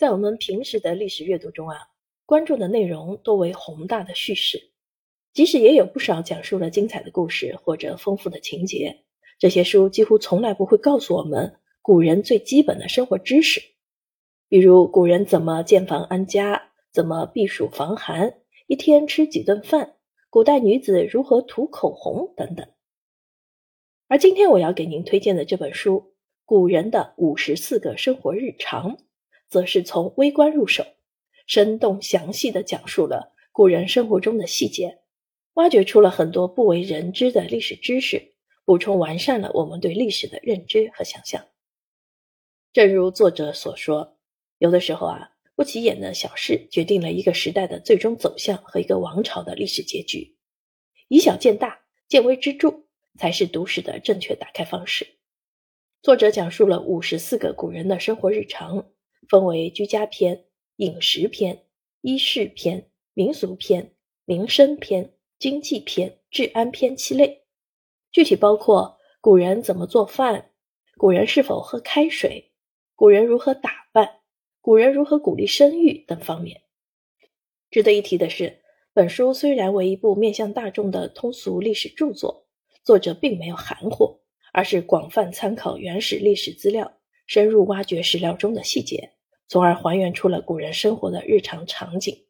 在我们平时的历史阅读中啊，关注的内容多为宏大的叙事，即使也有不少讲述了精彩的故事或者丰富的情节，这些书几乎从来不会告诉我们古人最基本的生活知识，比如古人怎么建房安家，怎么避暑防寒，一天吃几顿饭，古代女子如何涂口红等等。而今天我要给您推荐的这本书《古人的五十四个生活日常》。则是从微观入手，生动详细的讲述了古人生活中的细节，挖掘出了很多不为人知的历史知识，补充完善了我们对历史的认知和想象。正如作者所说，有的时候啊，不起眼的小事决定了一个时代的最终走向和一个王朝的历史结局。以小见大，见微知著，才是读史的正确打开方式。作者讲述了五十四个古人的生活日常。分为居家篇、饮食篇、衣饰篇、民俗篇、民生篇、经济篇、治安篇七类，具体包括古人怎么做饭、古人是否喝开水、古人如何打扮、古人如何鼓励生育等方面。值得一提的是，本书虽然为一部面向大众的通俗历史著作，作者并没有含糊，而是广泛参考原始历史资料，深入挖掘史料中的细节。从而还原出了古人生活的日常场景。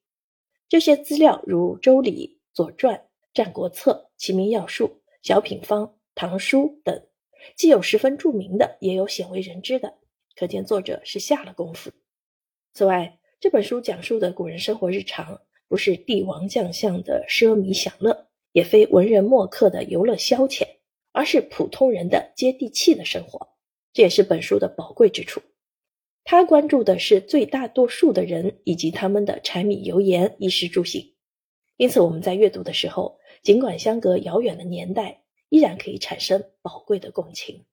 这些资料如《周礼》《左传》《战国策》《齐民要术》《小品方》《唐书》等，既有十分著名的，也有鲜为人知的，可见作者是下了功夫。此外，这本书讲述的古人生活日常，不是帝王将相的奢靡享乐，也非文人墨客的游乐消遣，而是普通人的接地气的生活。这也是本书的宝贵之处。他关注的是最大多数的人以及他们的柴米油盐、衣食住行，因此我们在阅读的时候，尽管相隔遥远的年代，依然可以产生宝贵的共情。